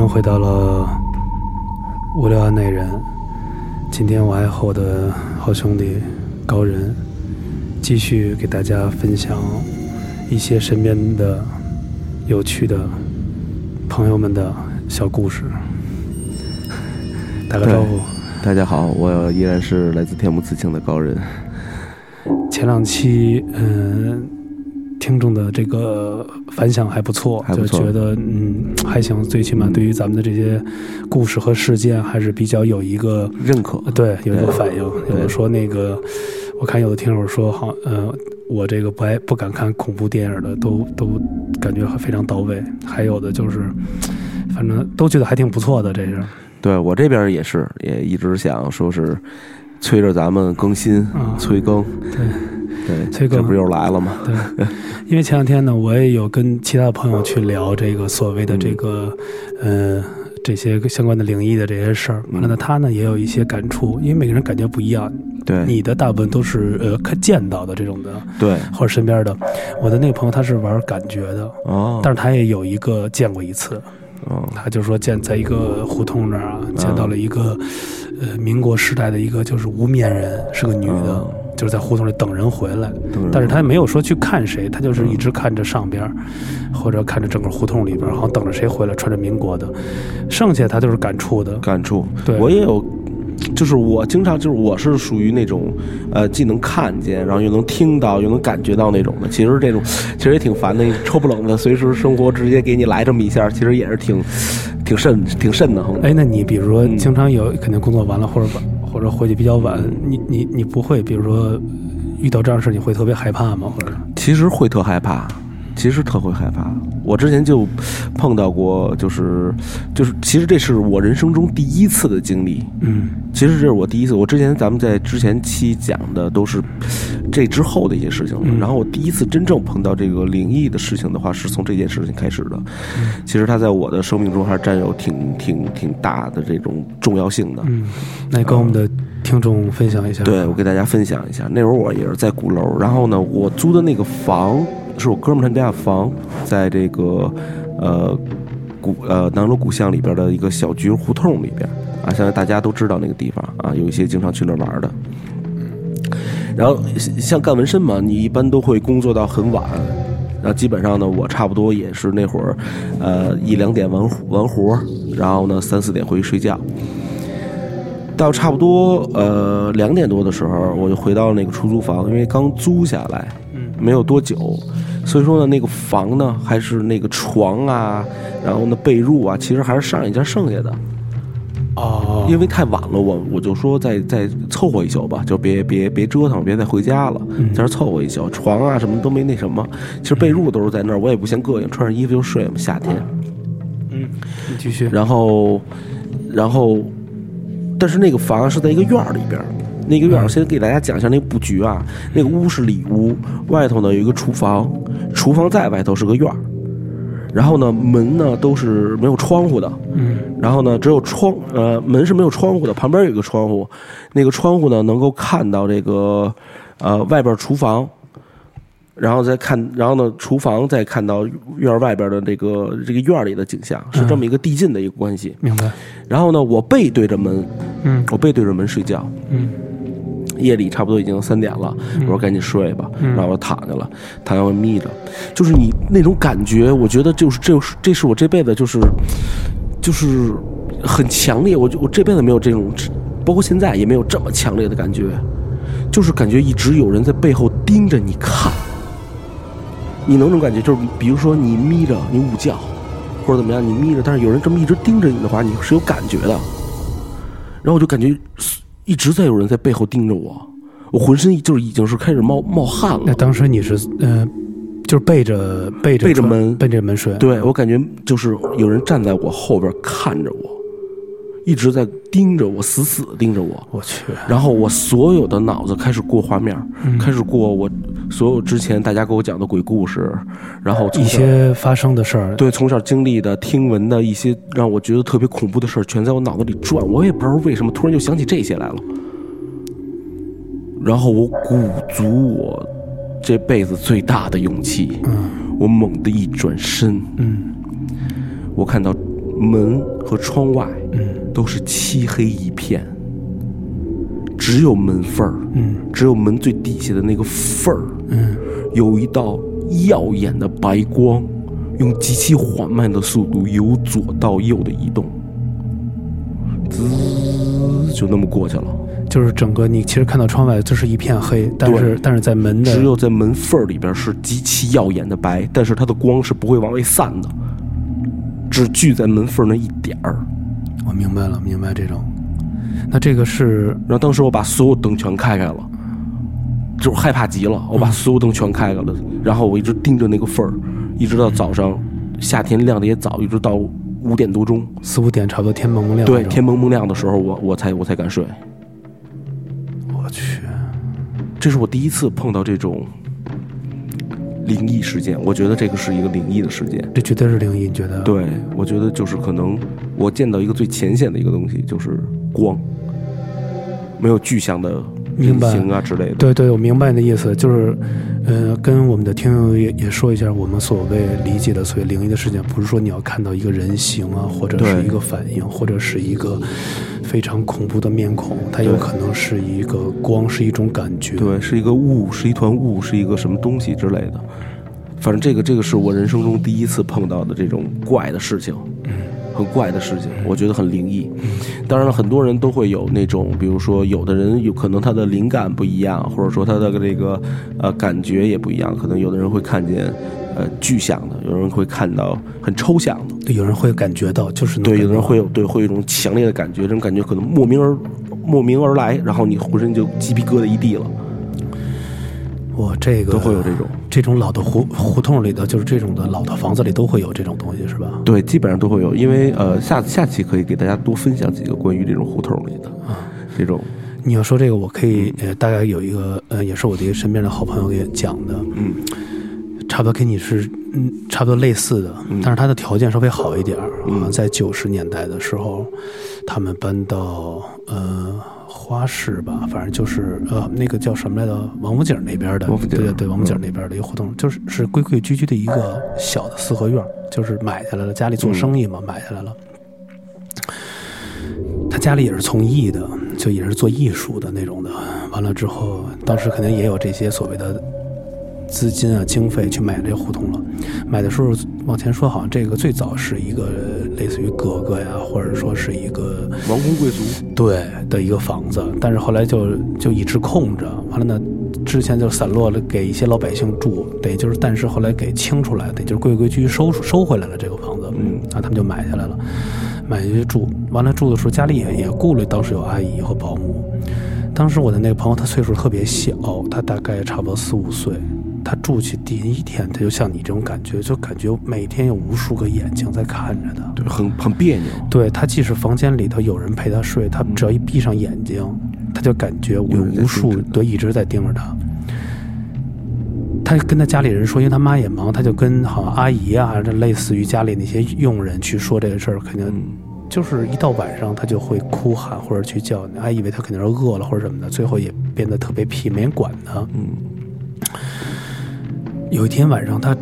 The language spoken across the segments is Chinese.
迎回到了无聊案内人。今天我还和我的好兄弟高人继续给大家分享一些身边的有趣的朋友们的小故事。打个招呼，大家好，我依然是来自天幕刺青的高人。前两期嗯。听众的这个反响还不错，就觉得嗯还行，最起码对于咱们的这些故事和事件还是比较有一个认可，对，有一个反应。有的说那个，我看有的听友说好，呃，我这个不爱不敢看恐怖电影的，都都感觉非常到位。还有的就是，反正都觉得还挺不错的。这是，对我这边也是，也一直想说是催着咱们更新，催更，对。对，这不又来了吗？对，因为前两天呢，我也有跟其他的朋友去聊这个所谓的这个，呃，这些相关的灵异的这些事儿。完了呢，他呢也有一些感触，因为每个人感觉不一样。对，你的大部分都是呃看见到的这种的，对，或者身边的。我的那个朋友他是玩感觉的，哦，但是他也有一个见过一次，哦，他就说见在一个胡同那儿啊，见到了一个呃民国时代的一个就是无面人，是个女的。就是在胡同里等人回来，但是他没有说去看谁，他就是一直看着上边，或者看着整个胡同里边，好像等着谁回来，穿着民国的。剩下他就是感触的，感触。对我也有，就是我经常就是我是属于那种，呃，既能看见，然后又能听到，又能感觉到那种的。其实这种其实也挺烦的，抽不冷的，随时生活直接给你来这么一下，其实也是挺挺瘆挺瘆的慌。哎，那你比如说经常有肯定工作完了或者晚。或者回去比较晚，你你你不会，比如说遇到这样的事，你会特别害怕吗？或者其实会特害怕。其实特会害怕，我之前就碰到过，就是就是，其实这是我人生中第一次的经历。嗯，其实这是我第一次。我之前咱们在之前期讲的都是这之后的一些事情，然后我第一次真正碰到这个灵异的事情的话，是从这件事情开始的。其实它在我的生命中还是占有挺挺挺大的这种重要性的。嗯，那跟我们的听众分享一下。对，我给大家分享一下。那会儿我也是在鼓楼，然后呢，我租的那个房。是我哥们儿他家房，在这个呃古呃南锣鼓巷里边的一个小菊胡同里边啊，相信大家都知道那个地方啊，有一些经常去那玩的。然后像干纹身嘛，你一般都会工作到很晚，然后基本上呢，我差不多也是那会儿呃一两点完完活，然后呢三四点回去睡觉，到差不多呃两点多的时候，我就回到那个出租房，因为刚租下来，嗯没有多久。所以说呢，那个房呢，还是那个床啊，然后呢被褥啊，其实还是上一家剩下的。哦。因为太晚了，我我就说再再凑合一宿吧，就别别别折腾，别再回家了，在这凑合一宿。床啊什么都没那什么，其实被褥都是在那儿，我也不嫌膈应，穿上衣服就睡嘛，夏天。嗯，你继续。然后，然后，但是那个房是在一个院儿里边。那个院儿，先给大家讲一下那个布局啊。那个屋是里屋，外头呢有一个厨房，厨房在外头是个院儿。然后呢，门呢都是没有窗户的。嗯。然后呢，只有窗，呃，门是没有窗户的，旁边有一个窗户。那个窗户呢，能够看到这个，呃，外边厨房。然后再看，然后呢，厨房再看到院外边的这个这个院里的景象，是这么一个递进的一个关系。明白。然后呢，我背对着门。嗯。我背对着门睡觉。嗯。夜里差不多已经三点了，我说赶紧睡吧，然后我躺下了，躺下我眯着，就是你那种感觉，我觉得就是这是这是我这辈子就是就是很强烈，我就我这辈子没有这种，包括现在也没有这么强烈的感觉，就是感觉一直有人在背后盯着你看，你能种感觉就是比如说你眯着你午觉或者怎么样，你眯着，但是有人这么一直盯着你的话，你是有感觉的，然后我就感觉。一直在有人在背后盯着我，我浑身就是已经是开始冒冒汗了。那当时你是嗯，就是背着背着背着门背着门睡。对我感觉就是有人站在我后边看着我。一直在盯着我，死死的盯着我。我去！然后我所有的脑子开始过画面，开始过我所有之前大家给我讲的鬼故事，然后一些发生的事儿。对，从小经历的、听闻的一些让我觉得特别恐怖的事儿，全在我脑子里转。我也不知道为什么，突然就想起这些来了。然后我鼓足我这辈子最大的勇气，嗯，我猛地一转身，嗯，我看到。门和窗外，嗯都是漆黑一片，只有门缝儿，嗯只有门最底下的那个缝儿，嗯，有一道耀眼的白光，用极其缓慢的速度由左到右的移动，滋，就那么过去了。就是整个你其实看到窗外就是一片黑，但是但是在门的只有在门缝儿里边是极其耀眼的白，但是它的光是不会往外散的，只聚在门缝儿那一点儿。我明白了，明白这种。那这个是然后当时我把所有灯全开开了，就是害怕极了，我把所有灯全开开了，然后我一直盯着那个缝儿，一直到早上，夏天亮的也早，一直到五点多钟，四五点，差不多天蒙蒙亮对，天蒙蒙亮的时候，我我才我才敢睡。我去，这是我第一次碰到这种灵异事件，我觉得这个是一个灵异的事件。这绝对是灵异，你觉得？，对，我觉得就是可能我见到一个最浅显的一个东西，就是光，没有具象的明白啊之类的。对对，我明白你的意思，就是，呃，跟我们的听友也也说一下，我们所谓理解的所谓灵异的事件，不是说你要看到一个人形啊，或者是一个反应，或者是一个非常恐怖的面孔，它有可能是一个光，是一种感觉。对，是一个雾，是一团雾，是一个什么东西之类的。反正这个这个是我人生中第一次碰到的这种怪的事情，很怪的事情，我觉得很灵异。当然了，很多人都会有那种，比如说有的人有可能他的灵感不一样，或者说他的这个呃感觉也不一样，可能有的人会看见呃具象的，有人会看到很抽象的。对，有人会感觉到，就是能对，有的人会有对会有一种强烈的感觉，这种感觉可能莫名而莫名而来，然后你浑身就鸡皮疙瘩一地了，哇，这个都会有这种。这种老的胡胡同里的，就是这种的老的房子里都会有这种东西，是吧？对，基本上都会有，因为呃，下下期可以给大家多分享几个关于这种胡同里的啊。这种，你要说这个，我可以呃，大概有一个呃，也是我的一个身边的好朋友给讲的，嗯，差不多跟你是嗯差不多类似的，但是他的条件稍微好一点儿。啊在九十年代的时候，他们搬到呃花市吧，反正就是呃那个叫什么来着，王府井那边的，对对对，王府井嗯那边的一个胡同，就是是规规矩矩的一个小的四合院儿，就是买下来了，家里做生意嘛，买下来了。他家里也是从艺的，就也是做艺术的那种的。完了之后，当时肯定也有这些所谓的资金啊、经费去买这个胡同了。买的时候往前说，好像这个最早是一个类似于格格呀，或者说是一个王公贵族，对的一个房子，但是后来就就一直空着。完了呢，之前就散落了给一些老百姓住，得就是，但是后来给清出来，得就是规规矩矩收收回来了这个房子，嗯，啊，他们就买下来了，买下去住。完了住的时候，家里也也雇了，当时有阿姨和保姆。当时我的那个朋友，他岁数特别小，他大概差不多四五岁。他住去第一天，他就像你这种感觉，就感觉每天有无数个眼睛在看着他。对，很很别扭，对他，即使房间里头有人陪他睡，他只要一闭上眼睛，他就感觉有无数对一直在盯着他。他跟他家里人说，因为他妈也忙，他就跟好像阿姨啊，这类似于家里那些佣人去说这个事儿，肯定就是一到晚上他就会哭喊或者去叫，还以为他肯定是饿了或者什么的，最后也变得特别皮，没人管他。嗯，有一天晚上，他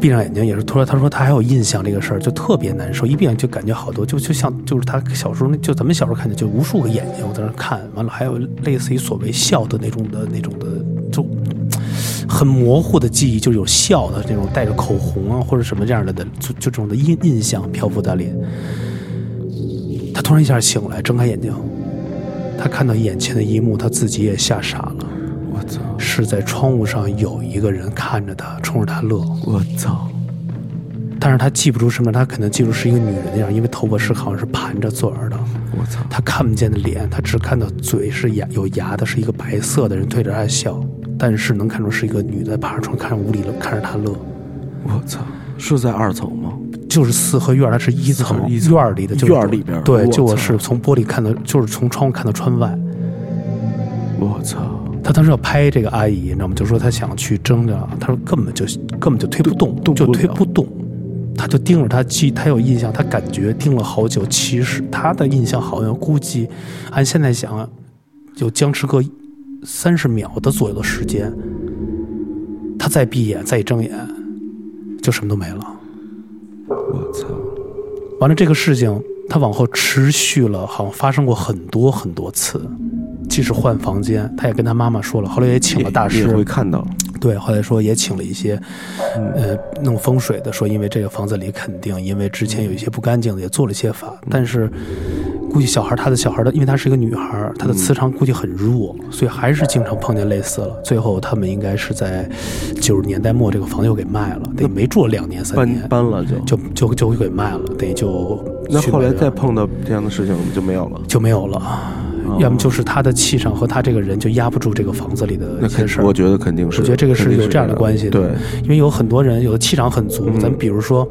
闭上眼睛，也是突然他说他还有印象这个事。儿，就特别难受。一闭眼就感觉好多，就就像就是他小时候那就咱们小时候看见就无数个眼睛我在那看，完了还有类似于所谓笑的那种的那种的，就很模糊的记忆，就有笑的那种带着口红啊或者什么这样的的，就就这种的印印象漂浮在脸。他突然一下醒来，睁开眼睛，他看到眼前的一幕，他自己也吓傻了。是在窗户上有一个人看着他，冲着他乐。我操，但是他记不住什么，他可能记住是一个女人的样，因为头发是好像是盘着嘴儿的，我操，他看不见的脸，他只看到嘴是牙有牙的，是一个白色的人对着他笑，但是能看出是一个女的爬着窗看着屋里了，看着他乐。我操，是在二层吗？就是四合院，它是一层院儿里的，就是院儿里边儿对，就我是从玻璃看到，就是从窗户看到窗外。我操，他当时要拍这个阿姨，你知道吗？就说他想去争着，他说根本就根本就推不动，就动不了推不动。他就盯着他记，他有印象，他感觉盯了好久。其实他的印象好像估计，按现在想，就僵持个三十秒的左右的时间。他再闭眼，再一睁眼，就什么都没了。我操，完了，这个事情他往后持续了，好像发生过很多很多次。即使换房间，他也跟他妈妈说了，后来也请了大师，会看到。对，后来说也请了一些，呃，弄风水的，说因为这个房子里肯定因为之前有一些不干净的，也做了一些法，但是估计小孩他的小孩的，因为她是一个女孩，她的磁场估计很弱，所以还是经常碰见类似了。最后他们应该是在九十年代末这个房子又给卖了，等于没住两年三年，搬了就就就就给卖了，等于就那后来再碰到这样的事情就没有了，就没有了。要么就是他的气场和他这个人就压不住这个房子里的一些事儿，我觉得肯定是，我觉得这个是有这样的关系的。对，因为有很多人有的气场很足，咱比如说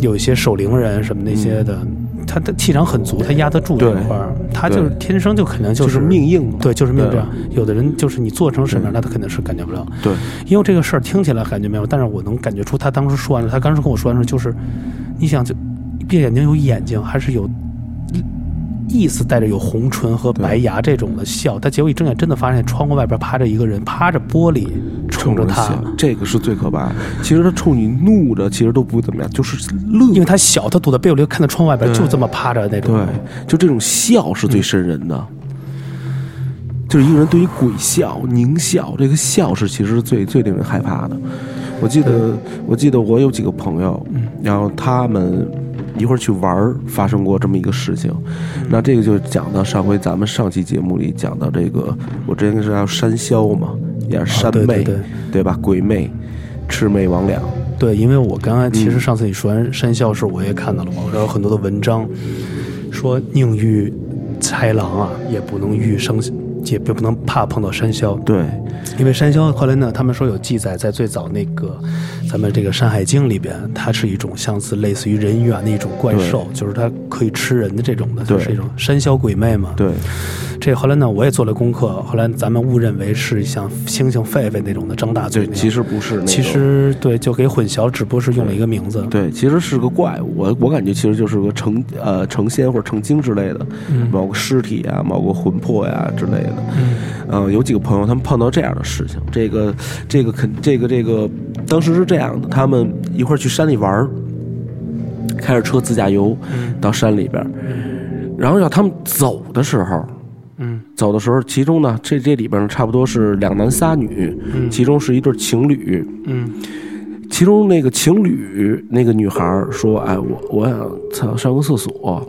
有一些守灵人什么那些的，他的气场很足，他压得住这块儿，他就是天生就可能就是命硬，对，就是命这样。有的人就是你做成什么样，那他肯定是感觉不了。对，因为这个事儿听起来感觉没有，但是我能感觉出他当时说完了，他当时跟我说完了，就是你想就闭眼睛有眼睛还是有。意思带着有红唇和白牙这种的笑，他结果一睁眼，真的发现窗户外边趴着一个人，趴着玻璃冲着他，这个是最可怕。其实他冲你怒着，其实都不怎么样，就是乐，因为他小，他躲在被窝里看到窗外边就这么趴着那种。对，就这种笑是最瘆人的，就是一个人对于鬼笑、狞笑，这个笑是其实最最令人害怕的。我记得，我记得我有几个朋友，然后他们。一会儿去玩儿，发生过这么一个事情，那这个就讲到上回咱们上期节目里讲到这个，我之前是叫山魈嘛，也是山魅，对吧？鬼魅，魑魅魍魉。对，因为我刚才其实上次你说完山魈时候，我也看到了嘛，然后有很多的文章说宁遇豺狼啊，也不能遇生。也不能怕碰到山魈，对，因为山魈后来呢，他们说有记载，在最早那个咱们这个《山海经》里边，它是一种相似类似于人猿的一种怪兽，就是它可以吃人的这种的，就是一种山魈鬼魅嘛。对。这后来呢，我也做了功课。后来咱们误认为是像猩猩、狒狒那种的张大嘴，其实不是。其实对，就给混淆，只不过是用了一个名字。对，其实是个怪物。我我感觉其实就是个成呃成仙或者成精之类的，某个尸体啊，某个魂魄呀之类的。嗯，有几个朋友他们碰到这样的事情，这个这个肯这个这个当时是这样的，他们一块去山里玩开着车自驾游到山里边然后要他们走的时候。嗯，走的时候，其中呢，这这里边呢，差不多是两男仨女，嗯，其中是一对情侣，嗯，其中那个情侣那个女孩说：“哎，我我想上上个厕所。”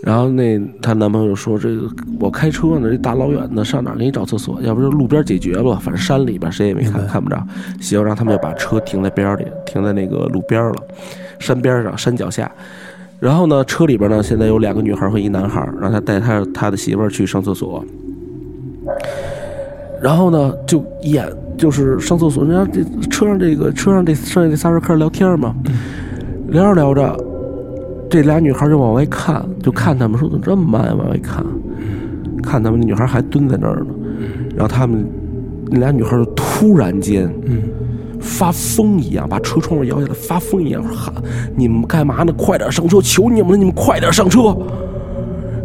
然后那她男朋友说：“这个我开车呢，这大老远的上哪给你找厕所？要不就路边解决吧，反正山里边谁也没看看不着。行，让他们就把车停在边里，停在那个路边了，山边上，山脚下。”然后呢，车里边呢，现在有两个女孩和一男孩，让他带他他的媳妇儿去上厕所。然后呢，就演就是上厕所，人家这车上这个车上这剩下这仨人开始聊天嘛，聊着聊着，这俩女孩就往外看，就看他们说怎么这么慢呀，往外看，看他们那女孩还蹲在那儿呢，然后他们那俩女孩就突然间。发疯一样，把车窗户摇下来，发疯一样喊：“你们干嘛呢？快点上车！求你们了！你们快点上车！”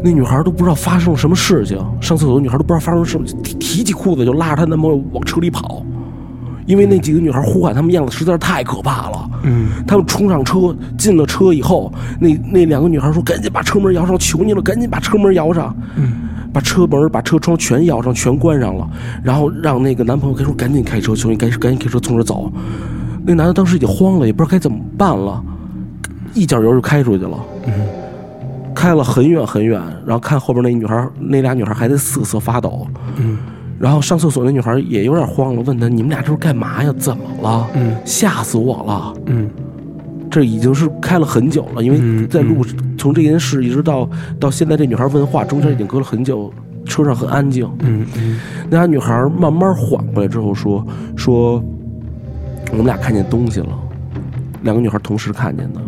那女孩都不知道发生了什么事情，上厕所的女孩都不知道发生什么，提起裤子就拉着她男朋友往车里跑，因为那几个女孩呼喊他们样子实在是太可怕了。嗯，他们冲上车，进了车以后，那那两个女孩说：“赶紧把车门摇上，求你了，赶紧把车门摇上。”嗯。把车门、把车窗全摇上，全关上了，然后让那个男朋友开说：“赶紧开车，求你赶紧赶紧开车从这走。”那男的当时已经慌了，也不知道该怎么办了，一脚油就开出去了。嗯，开了很远很远，然后看后边那女孩，那俩女孩还在瑟瑟发抖。嗯，然后上厕所那女孩也有点慌了，问他：“你们俩这是干嘛呀？怎么了？”嗯，吓死我了。嗯。这已经是开了很久了，因为在路从这件事一直到到现在，这女孩问话中间已经隔了很久，车上很安静。嗯嗯，那俩女孩慢慢缓过来之后说说，我们俩看见东西了，两个女孩同时看见的。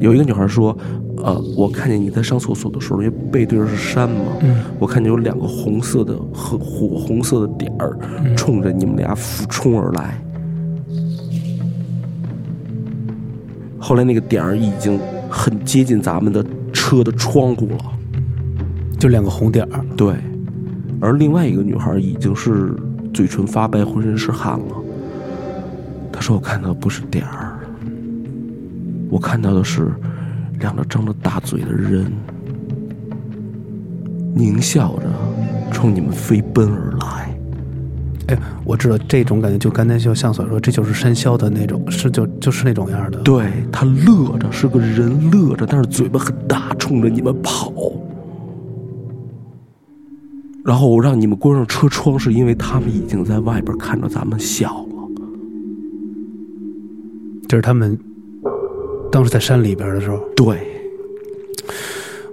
有一个女孩说，呃，我看见你在上厕所的时候，因为背对着是山嘛，我看见有两个红色的和火红色的点儿冲着你们俩俯冲而来。后来那个点儿已经很接近咱们的车的窗户了，就两个红点儿。对，而另外一个女孩已经是嘴唇发白，浑身是汗了。她说：“我看到不是点儿，我看到的是两个张着大嘴的人，狞笑着冲你们飞奔而来。哎，我知道这种感觉，就刚才就像所说，这就是山魈的那种，是就就是那种样的。对他乐着，是个人乐着，但是嘴巴很大，冲着你们跑。然后我让你们关上车窗，是因为他们已经在外边看着咱们笑了。这是他们当时在山里边的时候。对，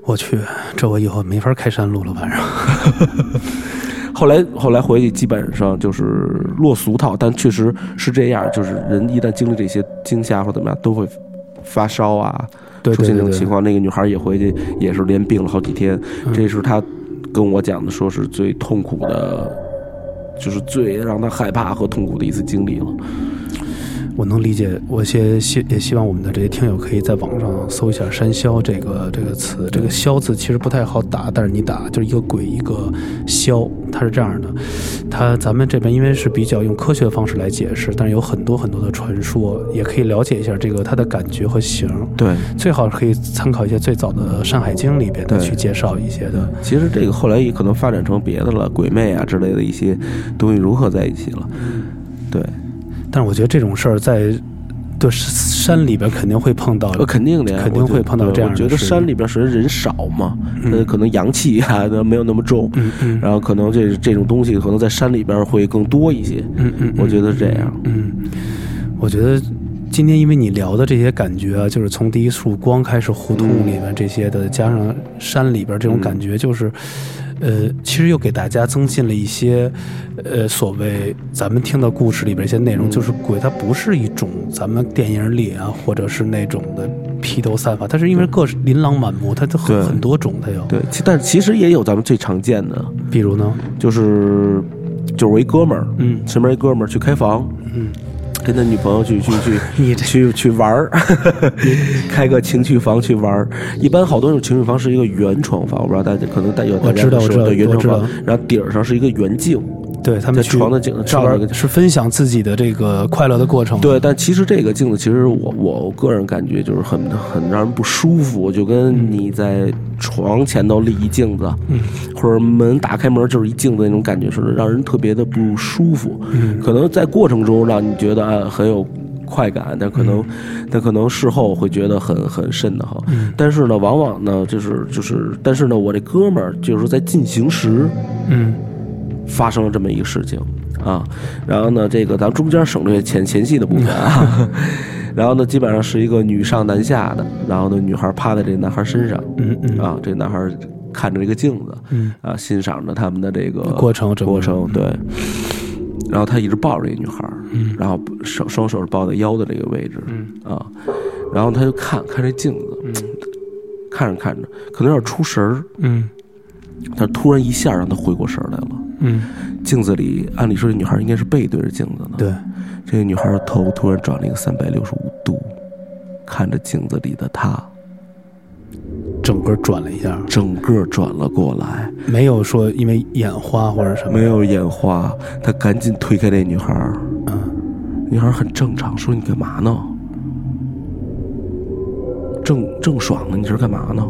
我去，这我以后没法开山路了，晚上。后来后来回去基本上就是落俗套，但确实是这样，就是人一旦经历这些惊吓或怎么样，都会发烧啊，对出现这种情况。那个女孩也回去，也是连病了好几天。这是她跟我讲的，说是最痛苦的，就是最让她害怕和痛苦的一次经历了。我能理解，我也希也希望我们的这些听友可以在网上搜一下“山魈”这个这个词。这个“魈”字其实不太好打，但是你打就是一个鬼一个魈，它是这样的。它咱们这边因为是比较用科学的方式来解释，但是有很多很多的传说，也可以了解一下这个它的感觉和形。对，最好可以参考一些最早的《山海经》里边的去介绍一些的。其实这个后来也可能发展成别的了，鬼魅啊之类的一些东西融合在一起了。对，但是我觉得这种事儿在对山里边肯定会碰到，呃，肯定的呀，肯定会碰到这样的我觉得山里边是人少嘛，嗯呃，可能阳气啊都没有那么重，嗯嗯然后可能这这种东西可能在山里边会更多一些。嗯嗯，我觉得是这样。嗯，我觉得今天因为你聊的这些感觉啊，就是从第一束光开始，胡同里面这些的，加上山里边这种感觉，就是。呃，其实又给大家增进了一些，呃，所谓咱们听到故事里边一些内容，就是鬼它不是一种咱们电影里啊，或者是那种的披头散发，它是因为各琳琅满目，它它对很很多种，它有。对，其但其实也有咱们最常见的，比如呢，就是就是我一哥们儿，嗯。身边一哥们儿去开房，嗯，跟他女朋友去 去去去去玩儿，开个情趣房去玩儿。一般好多种情趣房是一个圆床房，我不知道大家可能大家有我知道我知道对圆床房，然后顶儿上是一个圆镜，在对他们在床的镜子这边照那个是分享自己的这个快乐的过程。对，但其实这个镜子，其实我我个人感觉就是很很让人不舒服，就跟你在床前头立一镜子，嗯或者门打开门就是一镜子那种感觉似的，让人特别的不舒服。嗯可能在过程中让你觉得啊很有快感，但可能、但可能事后会觉得很很瘆得慌。嗯但是呢，往往呢就是就是，但是呢，我这哥们儿就是在进行时，嗯发生了这么一个事情啊，然后呢，这个咱们中间省略前前戏的部分啊，然后呢，基本上是一个女上男下的，然后呢，女孩趴在这个男孩身上嗯嗯啊，这男孩看着这个镜子嗯。啊，欣赏着他们的这个过程过程对，然后他一直抱着这个女孩，嗯。然后手双手是抱在腰的这个位置嗯。啊，然后他就看看这镜子，嗯。看着看着，可能有点出神儿，嗯但突然一下让他回过神儿来了。嗯，镜子里，按理说这女孩应该是背对着镜子呢。，对，这个女孩的头突然转了一个三百六十五度，看着镜子里的她，整个转了一下，整个转了过来，没有说因为眼花或者什么。没有眼花。他赶紧推开这女孩，嗯女孩很正常，说：“你干嘛呢？正正爽呢，你这是干嘛呢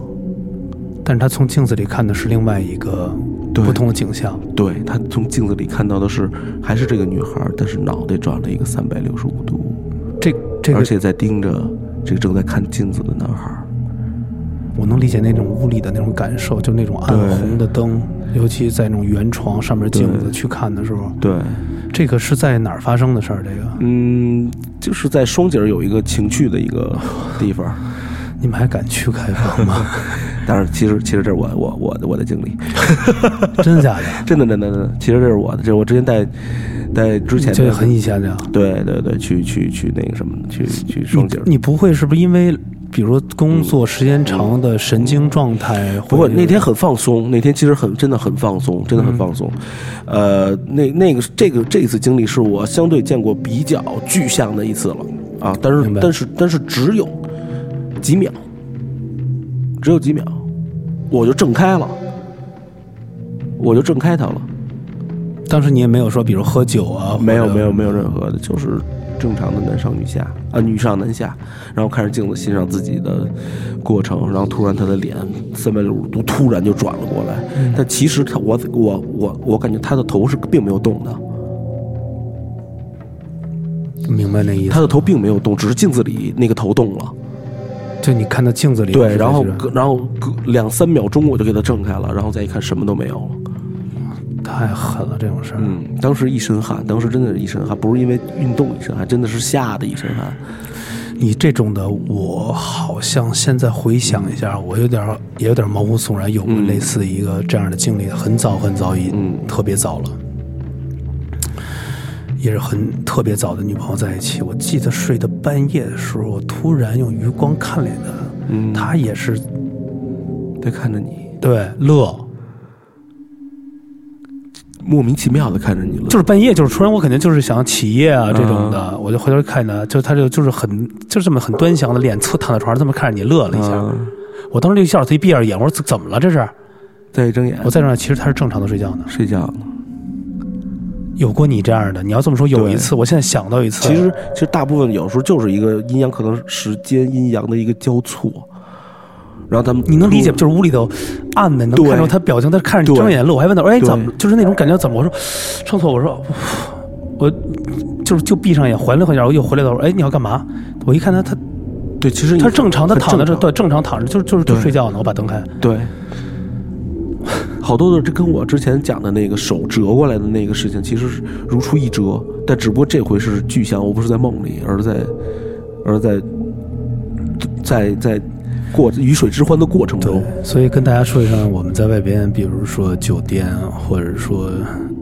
但是他从镜子里看的是另外一个不同的景象。？”对他从镜子里看到的是还是这个女孩，但是脑袋转了一个三百六十五度，这这个而且在盯着这个正在看镜子的男孩。我能理解那种屋里的那种感受，就那种暗红的灯，尤其在那种圆床上面镜子去看的时候，对，这个是在哪儿发生的事儿？这个嗯，就是在双井有一个情趣的一个地方，你们还敢去开房吗？当然，其实其实这是我我我的我的经历，真的 假的？真的真的真的，其实这是我的，这是我之前带带之前这的很以前的呀。对对对，去去去那个什么，去去双井。你你不会是不是因为，比如说工作时间长的神经状态会？不过那天很放松，那天其实很真的很放松，真的很放松。呃，那那个这个这一次经历是我相对见过比较具象的一次了啊，但是但是但是只有几秒，只有几秒，我就挣开了，我就挣开他了。当时你也没有说，比如喝酒啊，没有没有没有任何的，就是正常的男上女下啊，女上男下，然后看着镜子欣赏自己的过程，然后突然他的脸三百六十度突然就转了过来，嗯但其实他我我我我感觉他的头是并没有动的，明白那意思。他的头并没有动，只是镜子里那个头动了。就你看到镜子里，对，然后然后隔两三秒钟我就给他挣开了，然后再一看什么都没有了。太狠了这种事儿。嗯，当时一身汗，当时真的是一身汗，不是因为运动一身汗，真的是吓得一身汗。你这种的，我好像现在回想一下，我有点也有点毛骨悚然，有过嗯类似一个这样的经历，很早很早以，嗯特别早了，也是很特别早的女朋友在一起。我记得睡到半夜的时候，我突然用余光看了她，嗯，她也是在看着你，对乐，莫名其妙的看着你乐。就是半夜，就是突然我肯定就是想起夜啊这种的，我就回头看她，就她就就是很就这么很端详的脸侧躺在床上，这么看着你乐了一下。嗯我当时就一下，我一闭上眼，我说怎么了这是？再一睁眼我再睁眼，其实她是正常的睡觉呢。睡觉呢。有过你这样的，你要这么说，有一次，我现在想到一次，其实其实大部分有时候就是一个阴阳，可能时间阴阳的一个交错。然后他们你能理解，就是屋里头暗的，能对看到他表情，他看着你对睁眼乐，我还问他，哎，怎么？就是那种感觉怎么？我说上错，我说我就是就闭上眼，缓了会儿，我又回来了，我说哎，你要干嘛？我一看他，他对，其实他正常他躺在这，对，正常躺着，就是就是就睡觉呢。我把灯开，对，好多的这跟我之前讲的那个手折过来的那个事情，其实是如出一辙，但只不过这回是具象，我不是在梦里，而在而在在在过鱼水之欢的过程中，，所以跟大家说一声，我们在外边，比如说酒店，或者说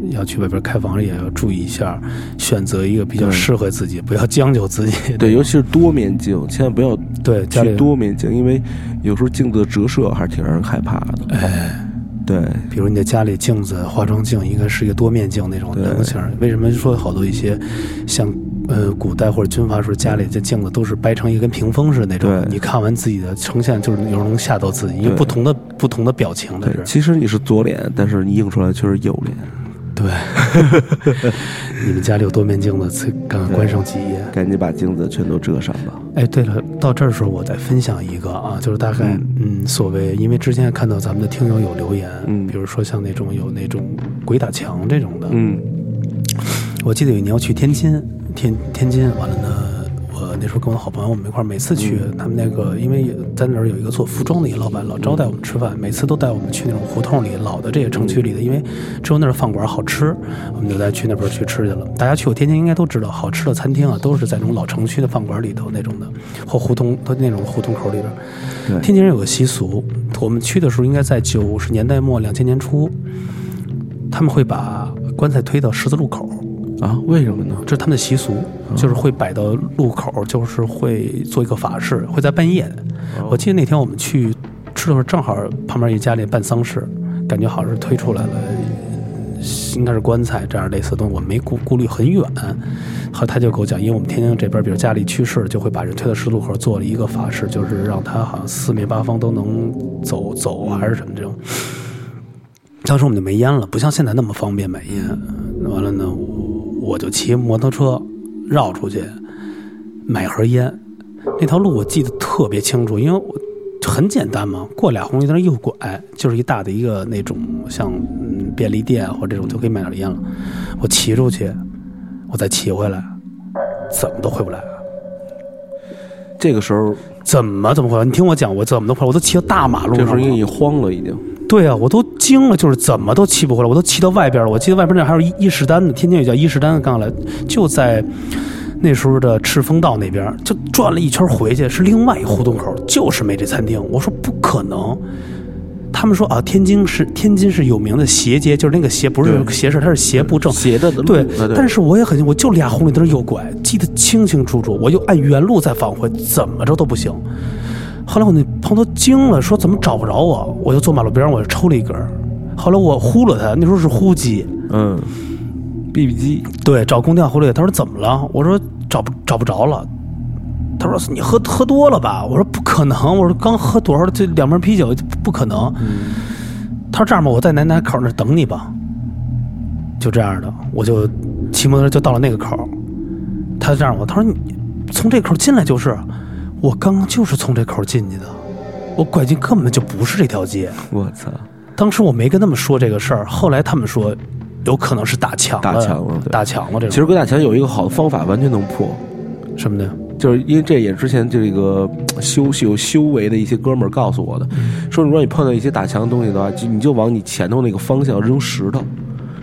要去外边开房，也要注意一下，选择一个比较适合自己，不要将就自己。对，尤其是多面镜，千万不要对去多面镜，因为有时候镜子的折射还是挺让人害怕的。哎。对，比如你的家里镜子、化妆镜应该是一个多面镜那种对棱形。为什么说好多一些像呃古代或者军阀时候家里的镜子都是掰成一根屏风似的那种？你看完自己的呈现，就是有时候能吓到自己，因为不同的不同的表情的对，是。其实你是左脸，但是你映出来却是右脸。对，你们家里有多面镜子，赶快关上几页。赶紧把镜子全都遮上吧。哎，对了，到这儿的时候我再分享一个啊，就是大概嗯，所谓因为之前看到咱们的听友有留言，嗯。比如说像那种有那种鬼打墙这种的，嗯。我记得有一年要去天津，天天津完了呢，我那时候跟我的好朋友我们一块儿，每次去、他们那个，因为在那儿有一个做服装的一个老板，老招待我们吃饭，每次都带我们去那种胡同里老的这些城区里的，因为只有那儿饭馆好吃，我们就带去那边去吃去了。大家去过天津应该都知道，好吃的餐厅啊，都是在那种老城区的饭馆里头那种的，或胡同都那种胡同口里边。天津人有个习俗，我们去的时候应该在九十年代末两千年初，他们会把棺材推到十字路口。啊，为什么呢？这是他们的习俗，就是会摆到路口，就是会做一个法事，会在半夜。我记得那天我们去吃的时候，正好旁边一家里办丧事，感觉好像是推出来了，应该是棺材这样类似的东西，我没顾顾虑很远。后来他就给我讲，因为我们天津这边，比如家里去世，就会把人推到十字路口做了一个法事，就是让他好像四面八方都能走走还是什么这种。当时我们就没烟了，不像现在那么方便买烟。完了呢，我就骑摩托车绕出去买盒烟。那条路我记得特别清楚，因为我很简单嘛，过俩红绿灯右拐就是一大的一个那种像嗯便利店或者这种就可以买点烟了。我骑出去，我再骑回来，怎么都回不来。这个时候怎么怎么回来？你听我讲，我怎么都回来，我都骑到大马路这上了。时候你慌了已经。对啊，我都惊了，就是怎么都骑不回来，我都骑到外边了。我记得外边那还有伊伊势丹呢，天津也叫伊势丹，刚来就在那时候的赤峰道那边，就转了一圈回去，是另外一胡同口，就是没这餐厅。我说不可能，他们说啊，天津是天津是有名的斜街，就是那个斜不是对斜视，它是斜不正。斜着的路，对啊，但是我也很，我就俩红绿灯右拐，记得清清楚楚，我又按原路再返回，怎么着都不行。后来我那朋友都惊了，说怎么找不着我？我就坐马路边上，我就抽了一根儿。后来我呼了他，那时候是呼机，嗯，BB 机，对，找公电话呼了他。说怎么了？我说找不找不着了。他说你喝喝多了吧？我说不可能，我说刚喝多少？这两瓶啤酒不可能。他说这样吧，我在奶奶口那儿等你吧。就这样的，我就骑摩托车就到了那个口他就这样我，他说你从这口进来就是，我刚刚就是从这口进去的，我拐进根本就不是这条街。我操，当时我没跟他们说这个事儿，后来他们说有可能是打墙打墙了打墙了这种。其实鬼打墙有一个好的方法，完全能破，什么的，就是因为这也是之前这个修修有修为的一些哥们儿告诉我的，说如果你碰到一些打墙的东西的话，就你就往你前头那个方向扔石头，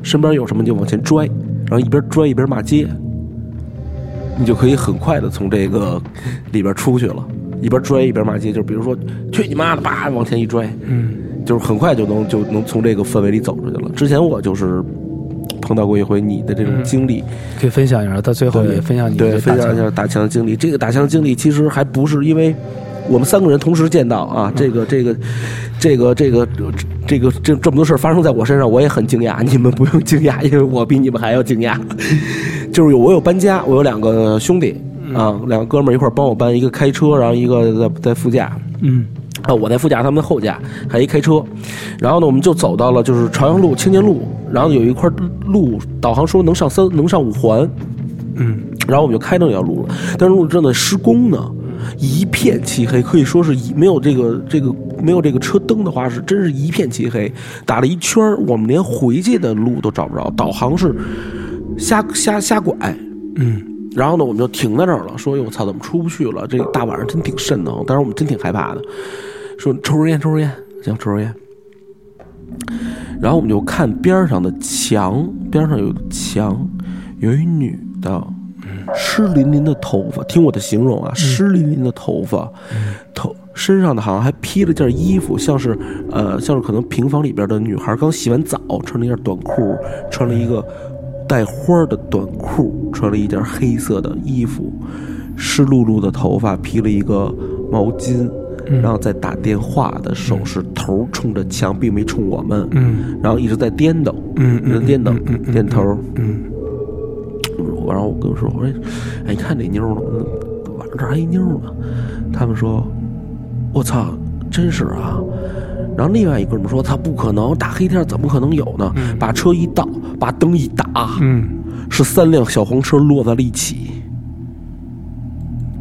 身边有什么你就往前拽，然后一边拽一边骂街，你就可以很快的从这个里边出去了。一边拽一边骂街，就比如说去你妈的，叭往前一拽，嗯就是很快就能就能从这个氛围里走出去了。之前我就是碰到过一回你的这种经历，可以分享一下，到最后也分享你对分享一下打枪的经历。这个打枪经历其实还不是因为我们三个人同时见到啊，这个这个这个这个这个这这么多事儿发生在我身上，我也很惊讶。你们不用惊讶，因为我比你们还要惊讶。就是有我有搬家，我有两个兄弟啊，两个哥们儿一块儿帮我搬，一个开车，然后一个在在副驾。嗯。啊，我在副驾，他们在后驾，还一开车，然后呢，我们就走到了就是朝阳路、青年路，然后有一块路，导航说能上三，能上五环，嗯。然后我们就开那条路了，但是路正在施工呢，一片漆黑，可以说是一没有这个这个没有这个车灯的话，是真是一片漆黑，打了一圈儿，我们连回去的路都找不着，导航是瞎瞎瞎拐，嗯然后呢，我们就停在这儿了，说：“哟，我操，怎么出不去了？这大晚上真挺瘆得慌。”当时我们真挺害怕的，说：“抽根烟，抽根烟，行，抽根烟。”然后我们就看边上的墙，边上有一墙，有一女的，湿淋淋的头发，听我的形容啊，湿淋淋的头发，头身上的好像还披了件衣服，像是呃，像是可能平房里边的女孩刚洗完澡，穿了一件短裤，穿了一个带花儿的短裤，穿了一件黑色的衣服，湿漉漉的头发，披了一个毛巾，然后在打电话的手是头冲着墙，并没冲我们，嗯然后一直在颠倒，嗯一直颠倒，点头。嗯然后我跟我说，我说，哎，你看这妞儿呢，晚上这儿还一妞儿呢。他们说，我操，真是啊。然后另外一哥们说，他，不可能，大黑天怎么可能有呢？把车一倒，把灯一打，嗯，是三辆小黄车落在了一起，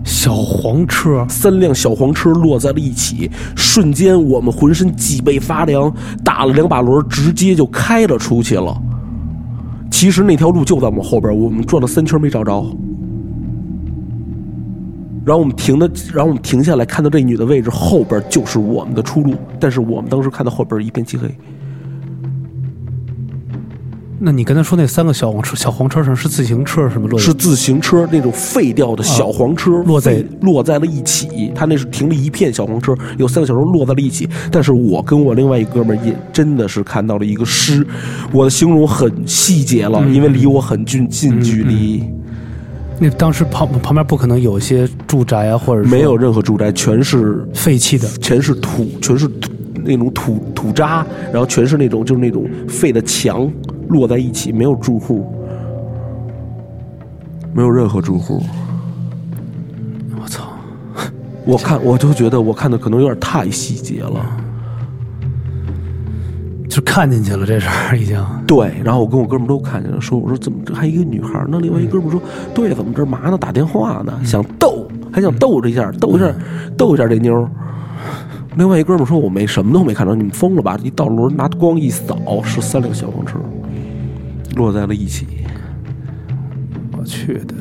小黄车，三辆小黄车落在了一起，瞬间我们浑身脊背发凉，打了两把轮，直接就开了出去了。其实那条路就在我们后边，我们转了三圈没找着。然后我们停的，然后我们停下来，看到这女的位置后边就是我们的出路，但是我们当时看到后边一片漆黑。那你刚才说那三个小黄车，小黄车上是自行车什么落的？是自行车那种废掉的小黄车，落在落在了一起。他那是停了一片小黄车，有三个小时落在了一起。但是我跟我另外一哥们儿也真的是看到了一个尸，我的形容很细节了，因为离我很近近距离，那当时旁旁边不可能有一些住宅啊，或者没有任何住宅，全是废弃的。全是土，全是土那种土土渣，然后全是那种就是那种废的墙落在一起，没有住户，没有任何住户。我操！我看我就觉得我看的可能有点太细节了。就看进去了，这事儿已经。对，然后我跟我哥们都看见了，说我说怎么这还一个女孩呢？另外一哥们儿说，对，怎么这嘛呢？打电话呢，想逗，还想逗这一下，逗一下，逗一下这妞。另外一哥们说，我没什么都没看着，你们疯了吧？一倒轮拿光一扫，是三辆消防车落在了一起。我去的，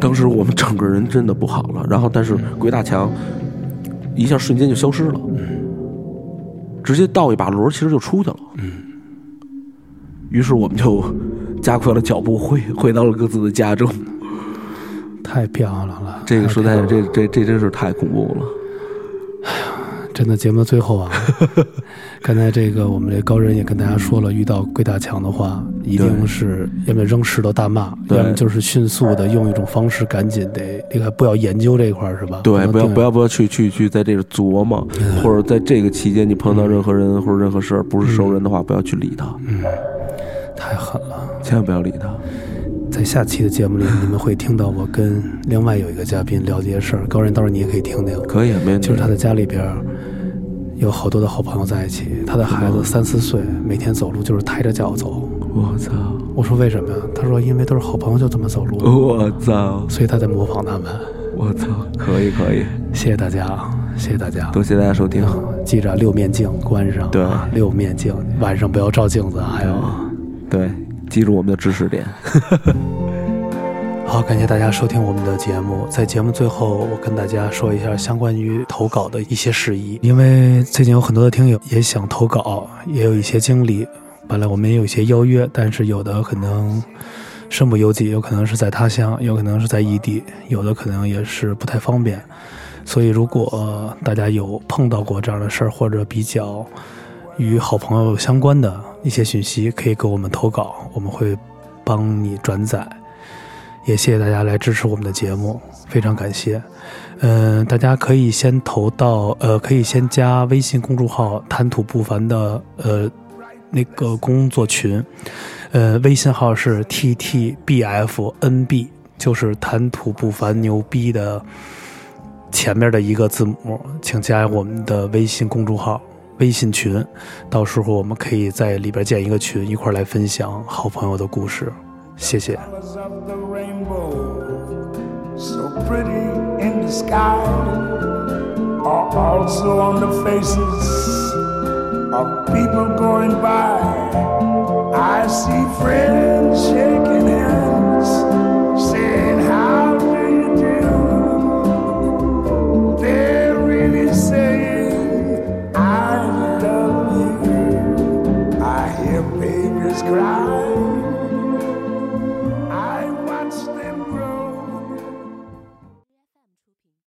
当时我们整个人真的不好了，然后但是鬼打墙一下瞬间就消失了，直接倒一把轮儿，其实就出去了。嗯于是我们就加快了脚步回回到了各自的家中。太漂亮了！这个实在是这这这真是太恐怖了。真的节目的最后啊，刚才这个我们这高人也跟大家说了，遇到鬼打墙的话，一定是要么扔石头大骂，对要么就是迅速的用一种方式赶紧得离开，不要研究这一块儿是吧？对，不要不要不要去去去在这个琢磨，或者在这个期间你碰到任何人或者任何事儿不是熟人的话，不要去理他，嗯太狠了。千万不要理他。在下期的节目里，你们会听到我跟另外有一个嘉宾聊这些事儿，高人到时候你也可以听听。可以，没问题。就是他的家里边有好多的好朋友在一起，他的孩子三四岁，每天走路就是抬着脚走，我操！我说为什么呀？他说因为都是好朋友，就这么走路。我操！所以他在模仿他们。我操！可以可以，谢谢大家，谢谢大家，多谢大家收听。记着六面镜关上，对，六面镜，晚上不要照镜子。还有，对，记住我们的知识点。好，感谢大家收听我们的节目。在节目最后，我跟大家说一下相关于投稿的一些事宜。因为最近有很多的听友也想投稿，也有一些经历。本来我们也有一些邀约，但是有的可能身不由己，有可能是在他乡，有可能是在异地，有的可能也是不太方便。所以，如果大家有碰到过这样的事儿，或者比较与好朋友相关的一些讯息，可以给我们投稿，我们会帮你转载。也谢谢大家来支持我们的节目，非常感谢。嗯，大家可以先投到呃，可以先加微信公众号“谈吐不凡”的呃那个工作群，呃，微信号是 t t b f n b，就是谈吐不凡牛逼的前面的一个字母，请加我们的微信公众号微信群，到时候我们可以在里边建一个群，一块来分享好朋友的故事。谢谢。So pretty in the right.